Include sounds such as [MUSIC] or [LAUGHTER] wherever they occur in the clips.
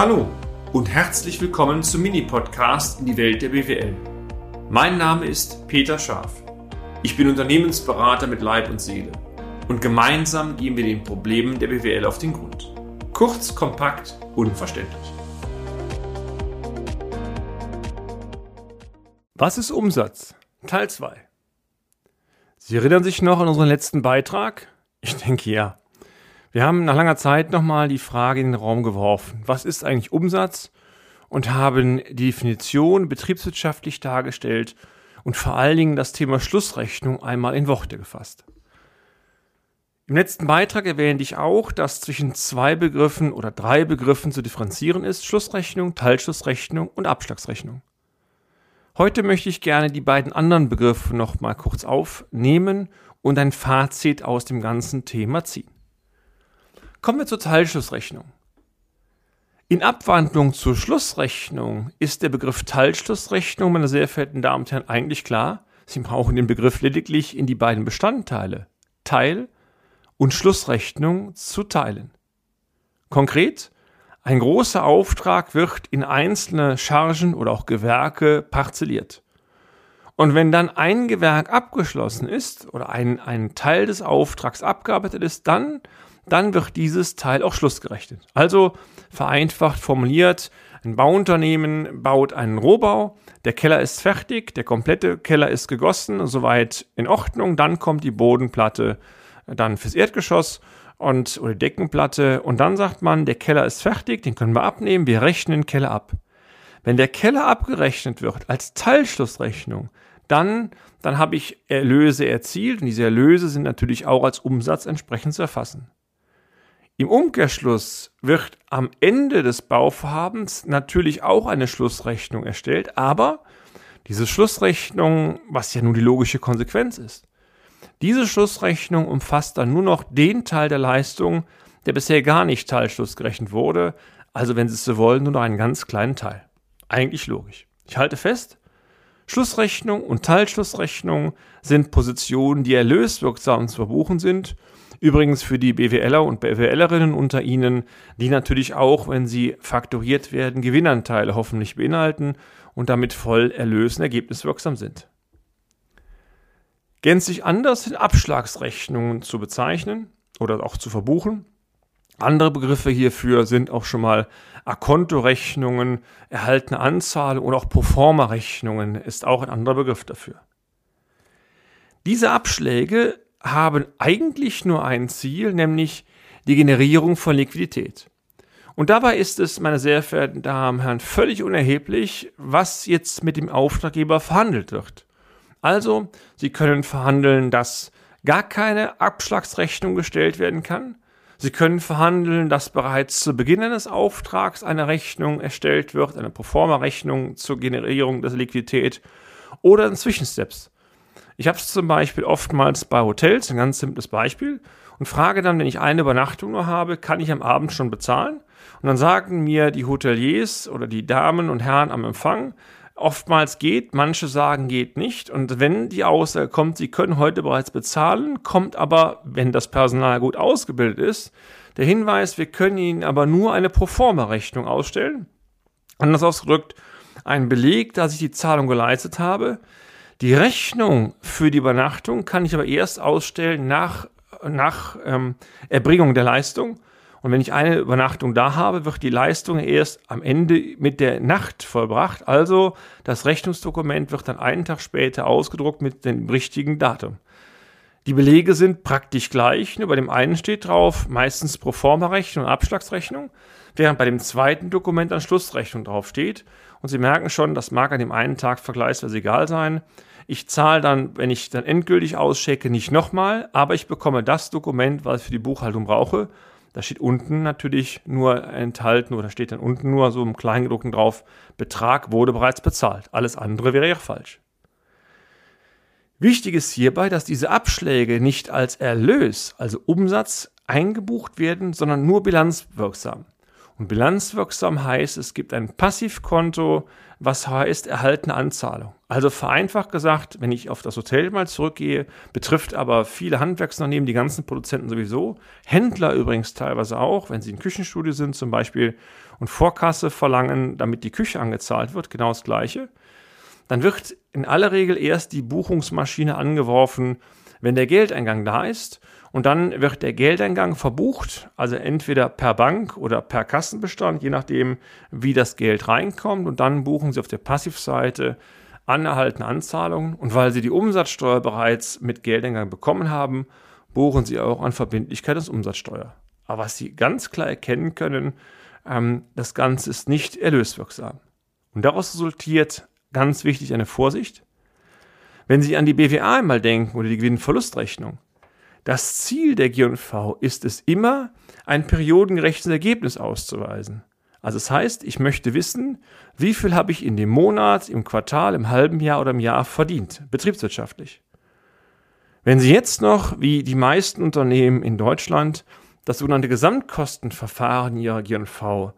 Hallo und herzlich willkommen zum Mini-Podcast in die Welt der BWL. Mein Name ist Peter Scharf. Ich bin Unternehmensberater mit Leib und Seele und gemeinsam gehen wir den Problemen der BWL auf den Grund. Kurz, kompakt, unverständlich. Was ist Umsatz? Teil 2. Sie erinnern sich noch an unseren letzten Beitrag? Ich denke ja. Wir haben nach langer Zeit nochmal die Frage in den Raum geworfen, was ist eigentlich Umsatz? Und haben die Definition betriebswirtschaftlich dargestellt und vor allen Dingen das Thema Schlussrechnung einmal in Worte gefasst. Im letzten Beitrag erwähnte ich auch, dass zwischen zwei Begriffen oder drei Begriffen zu differenzieren ist, Schlussrechnung, Teilschlussrechnung und Abschlagsrechnung. Heute möchte ich gerne die beiden anderen Begriffe noch mal kurz aufnehmen und ein Fazit aus dem ganzen Thema ziehen. Kommen wir zur Teilschlussrechnung. In Abwandlung zur Schlussrechnung ist der Begriff Teilschlussrechnung, meine sehr verehrten Damen und Herren, eigentlich klar. Sie brauchen den Begriff lediglich in die beiden Bestandteile Teil und Schlussrechnung zu teilen. Konkret, ein großer Auftrag wird in einzelne Chargen oder auch Gewerke parzelliert. Und wenn dann ein Gewerk abgeschlossen ist oder ein, ein Teil des Auftrags abgearbeitet ist, dann dann wird dieses Teil auch schlussgerechnet. Also vereinfacht formuliert, ein Bauunternehmen baut einen Rohbau, der Keller ist fertig, der komplette Keller ist gegossen, soweit in Ordnung, dann kommt die Bodenplatte dann fürs Erdgeschoss und oder Deckenplatte und dann sagt man, der Keller ist fertig, den können wir abnehmen, wir rechnen den Keller ab. Wenn der Keller abgerechnet wird als Teilschlussrechnung, dann, dann habe ich Erlöse erzielt und diese Erlöse sind natürlich auch als Umsatz entsprechend zu erfassen. Im Umkehrschluss wird am Ende des Bauvorhabens natürlich auch eine Schlussrechnung erstellt, aber diese Schlussrechnung, was ja nun die logische Konsequenz ist, diese Schlussrechnung umfasst dann nur noch den Teil der Leistung, der bisher gar nicht Teilschluss gerechnet wurde, also wenn Sie es so wollen, nur noch einen ganz kleinen Teil. Eigentlich logisch. Ich halte fest, Schlussrechnung und Teilschlussrechnung sind Positionen, die erlöswirksam zu verbuchen sind Übrigens für die BWLer und BWLerinnen unter Ihnen, die natürlich auch, wenn sie faktoriert werden, Gewinnanteile hoffentlich beinhalten und damit voll erlösen ergebniswirksam sind. Gänzlich anders sind Abschlagsrechnungen zu bezeichnen oder auch zu verbuchen. Andere Begriffe hierfür sind auch schon mal Akontorechnungen, erhaltene Anzahlung oder auch Proforma-Rechnungen ist auch ein anderer Begriff dafür. Diese Abschläge haben eigentlich nur ein Ziel, nämlich die Generierung von Liquidität. Und dabei ist es, meine sehr verehrten Damen und Herren, völlig unerheblich, was jetzt mit dem Auftraggeber verhandelt wird. Also, Sie können verhandeln, dass gar keine Abschlagsrechnung gestellt werden kann. Sie können verhandeln, dass bereits zu Beginn eines Auftrags eine Rechnung erstellt wird, eine Proforma-Rechnung zur Generierung der Liquidität oder in Zwischensteps. Ich habe es zum Beispiel oftmals bei Hotels, ein ganz simples Beispiel, und frage dann, wenn ich eine Übernachtung nur habe, kann ich am Abend schon bezahlen? Und dann sagen mir die Hoteliers oder die Damen und Herren am Empfang, oftmals geht, manche sagen geht nicht. Und wenn die Aussage kommt, sie können heute bereits bezahlen, kommt aber, wenn das Personal gut ausgebildet ist, der Hinweis, wir können Ihnen aber nur eine Proforma-Rechnung ausstellen. Anders ausgedrückt, ein Beleg, dass ich die Zahlung geleistet habe, die Rechnung für die Übernachtung kann ich aber erst ausstellen nach, nach ähm, Erbringung der Leistung. Und wenn ich eine Übernachtung da habe, wird die Leistung erst am Ende mit der Nacht vollbracht. Also das Rechnungsdokument wird dann einen Tag später ausgedruckt mit dem richtigen Datum. Die Belege sind praktisch gleich, nur bei dem einen steht drauf meistens Proforma-Rechnung und Abschlagsrechnung, während bei dem zweiten Dokument dann Schlussrechnung drauf steht. Und Sie merken schon, das mag an dem einen Tag vergleichsweise egal sein. Ich zahle dann, wenn ich dann endgültig auschecke, nicht nochmal, aber ich bekomme das Dokument, was ich für die Buchhaltung brauche. Da steht unten natürlich nur enthalten oder steht dann unten nur so im Kleingedruckten drauf, Betrag wurde bereits bezahlt. Alles andere wäre ja falsch. Wichtig ist hierbei, dass diese Abschläge nicht als Erlös, also Umsatz, eingebucht werden, sondern nur bilanzwirksam. Und bilanzwirksam heißt, es gibt ein Passivkonto, was heißt erhaltene Anzahlung. Also vereinfacht gesagt, wenn ich auf das Hotel mal zurückgehe, betrifft aber viele Handwerksunternehmen, die ganzen Produzenten sowieso, Händler übrigens teilweise auch, wenn sie in Küchenstudio sind zum Beispiel und Vorkasse verlangen, damit die Küche angezahlt wird, genau das Gleiche. Dann wird in aller Regel erst die Buchungsmaschine angeworfen, wenn der Geldeingang da ist und dann wird der Geldeingang verbucht, also entweder per Bank oder per Kassenbestand, je nachdem, wie das Geld reinkommt. Und dann buchen Sie auf der Passivseite anerhaltene Anzahlungen. Und weil Sie die Umsatzsteuer bereits mit Geldeingang bekommen haben, buchen Sie auch an Verbindlichkeit des Umsatzsteuer. Aber was Sie ganz klar erkennen können, ähm, das Ganze ist nicht erlöswirksam. Und daraus resultiert ganz wichtig eine Vorsicht. Wenn Sie an die BWA einmal denken oder die Gewinnverlustrechnung, das Ziel der G&V ist es immer, ein periodengerechtes Ergebnis auszuweisen. Also das heißt, ich möchte wissen, wie viel habe ich in dem Monat, im Quartal, im halben Jahr oder im Jahr verdient, betriebswirtschaftlich. Wenn Sie jetzt noch, wie die meisten Unternehmen in Deutschland, das sogenannte Gesamtkostenverfahren Ihrer G&V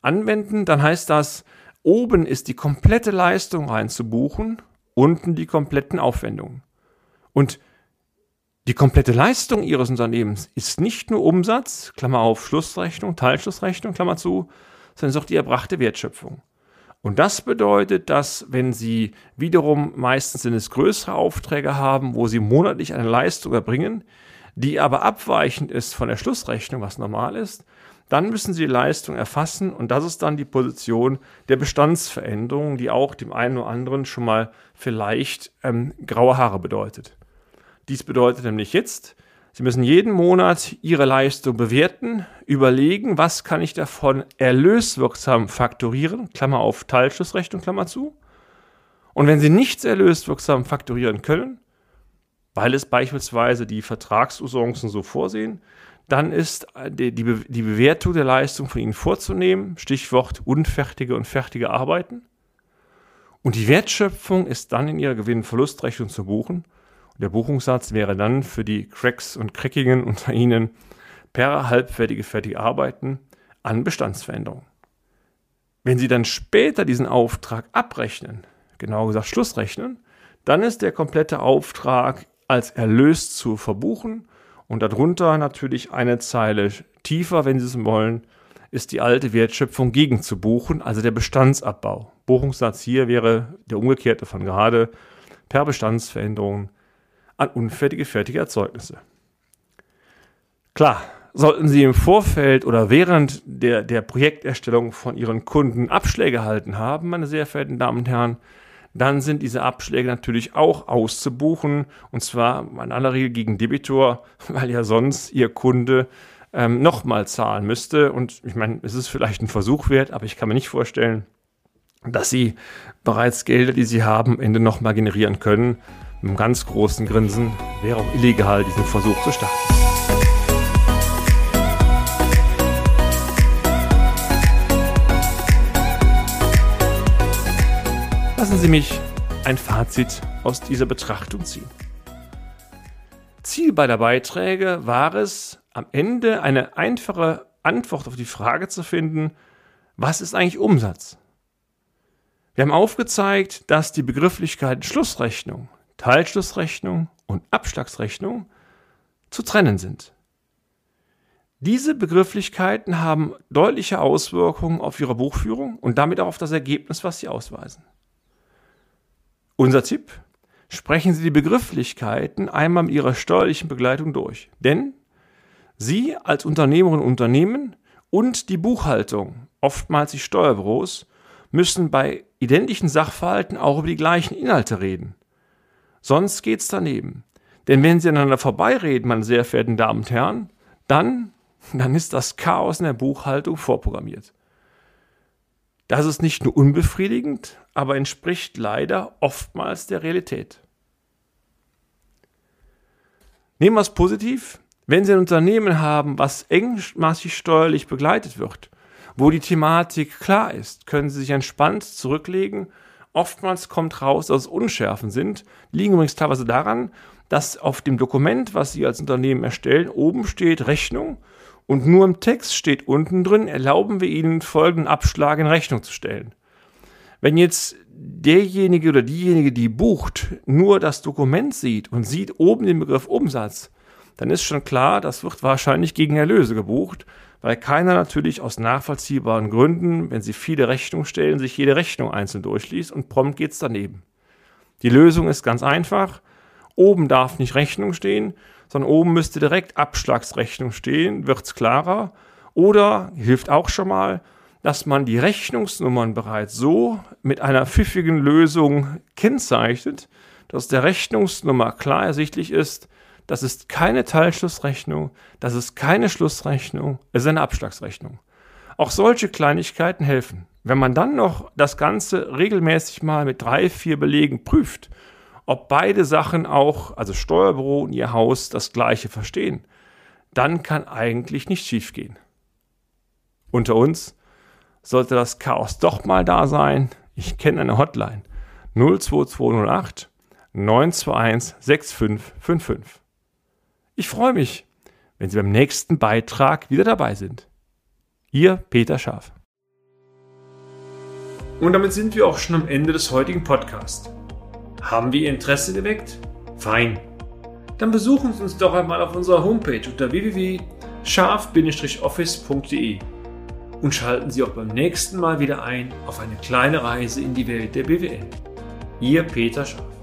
anwenden, dann heißt das, oben ist die komplette Leistung reinzubuchen, unten die kompletten Aufwendungen. Und die komplette Leistung Ihres Unternehmens ist nicht nur Umsatz, Klammer auf, Schlussrechnung, Teilschlussrechnung, Klammer zu, sondern ist auch die erbrachte Wertschöpfung. Und das bedeutet, dass wenn Sie wiederum meistens sind es größere Aufträge haben, wo Sie monatlich eine Leistung erbringen, die aber abweichend ist von der Schlussrechnung, was normal ist, dann müssen Sie die Leistung erfassen und das ist dann die Position der Bestandsveränderung, die auch dem einen oder anderen schon mal vielleicht ähm, graue Haare bedeutet. Dies bedeutet nämlich jetzt, Sie müssen jeden Monat Ihre Leistung bewerten, überlegen, was kann ich davon erlöswirksam faktorieren, Klammer auf Teilschlussrechnung, Klammer zu. Und wenn Sie nichts erlöswirksam faktorieren können, weil es beispielsweise die Vertragsusancen so vorsehen, dann ist die, Bewertung der Leistung von Ihnen vorzunehmen, Stichwort unfertige und fertige Arbeiten. Und die Wertschöpfung ist dann in Ihrer Gewinn-Verlustrechnung zu buchen der Buchungssatz wäre dann für die Cracks und Crackigen unter Ihnen per halbfertige fertige Arbeiten an Bestandsveränderungen. Wenn Sie dann später diesen Auftrag abrechnen, genauer gesagt Schlussrechnen, dann ist der komplette Auftrag als Erlös zu verbuchen und darunter natürlich eine Zeile tiefer, wenn Sie es wollen, ist die alte Wertschöpfung gegen zu buchen, also der Bestandsabbau. Buchungssatz hier wäre der umgekehrte von gerade per Bestandsveränderung an unfertige, fertige Erzeugnisse. Klar, sollten Sie im Vorfeld oder während der, der Projekterstellung von Ihren Kunden Abschläge erhalten haben, meine sehr verehrten Damen und Herren, dann sind diese Abschläge natürlich auch auszubuchen und zwar in aller Regel gegen Debitor, [LAUGHS] weil ja sonst Ihr Kunde ähm, nochmal zahlen müsste. Und ich meine, es ist vielleicht ein Versuch wert, aber ich kann mir nicht vorstellen, dass Sie bereits Gelder, die Sie haben, am Ende nochmal generieren können. Mit einem ganz großen Grinsen wäre auch illegal, diesen Versuch zu starten. Lassen Sie mich ein Fazit aus dieser Betrachtung ziehen. Ziel beider Beiträge war es, am Ende eine einfache Antwort auf die Frage zu finden, was ist eigentlich Umsatz? Wir haben aufgezeigt, dass die Begrifflichkeiten Schlussrechnung, Teilschlussrechnung und Abschlagsrechnung zu trennen sind. Diese Begrifflichkeiten haben deutliche Auswirkungen auf Ihre Buchführung und damit auch auf das Ergebnis, was Sie ausweisen. Unser Tipp, sprechen Sie die Begrifflichkeiten einmal mit Ihrer steuerlichen Begleitung durch. Denn Sie als Unternehmerin und Unternehmen und die Buchhaltung, oftmals die Steuerbüros, müssen bei identischen Sachverhalten auch über die gleichen Inhalte reden. Sonst geht's daneben. Denn wenn Sie aneinander vorbeireden, meine sehr verehrten Damen und Herren, dann, dann ist das Chaos in der Buchhaltung vorprogrammiert. Das ist nicht nur unbefriedigend, aber entspricht leider oftmals der Realität. Nehmen wir es positiv. Wenn Sie ein Unternehmen haben, was engmaschig steuerlich begleitet wird, wo die Thematik klar ist, können Sie sich entspannt zurücklegen Oftmals kommt raus, dass es Unschärfen sind, liegen übrigens teilweise daran, dass auf dem Dokument, was Sie als Unternehmen erstellen, oben steht Rechnung und nur im Text steht unten drin, erlauben wir Ihnen folgenden Abschlag in Rechnung zu stellen. Wenn jetzt derjenige oder diejenige, die bucht, nur das Dokument sieht und sieht oben den Begriff Umsatz, dann ist schon klar, das wird wahrscheinlich gegen Erlöse gebucht, weil keiner natürlich aus nachvollziehbaren Gründen, wenn sie viele Rechnungen stellen, sich jede Rechnung einzeln durchliest und prompt geht's daneben. Die Lösung ist ganz einfach. Oben darf nicht Rechnung stehen, sondern oben müsste direkt Abschlagsrechnung stehen, wird's klarer. Oder hilft auch schon mal, dass man die Rechnungsnummern bereits so mit einer pfiffigen Lösung kennzeichnet, dass der Rechnungsnummer klar ersichtlich ist, das ist keine Teilschlussrechnung, das ist keine Schlussrechnung, es ist eine Abschlagsrechnung. Auch solche Kleinigkeiten helfen. Wenn man dann noch das Ganze regelmäßig mal mit drei, vier Belegen prüft, ob beide Sachen auch, also Steuerbüro und ihr Haus, das gleiche verstehen, dann kann eigentlich nicht schiefgehen. Unter uns, sollte das Chaos doch mal da sein, ich kenne eine Hotline 02208 921 6555. Ich freue mich, wenn Sie beim nächsten Beitrag wieder dabei sind. Ihr Peter Scharf. Und damit sind wir auch schon am Ende des heutigen Podcasts. Haben wir Ihr Interesse geweckt? Fein. Dann besuchen Sie uns doch einmal auf unserer Homepage unter www.scharf-office.de und schalten Sie auch beim nächsten Mal wieder ein auf eine kleine Reise in die Welt der BWL. Ihr Peter Schaaf.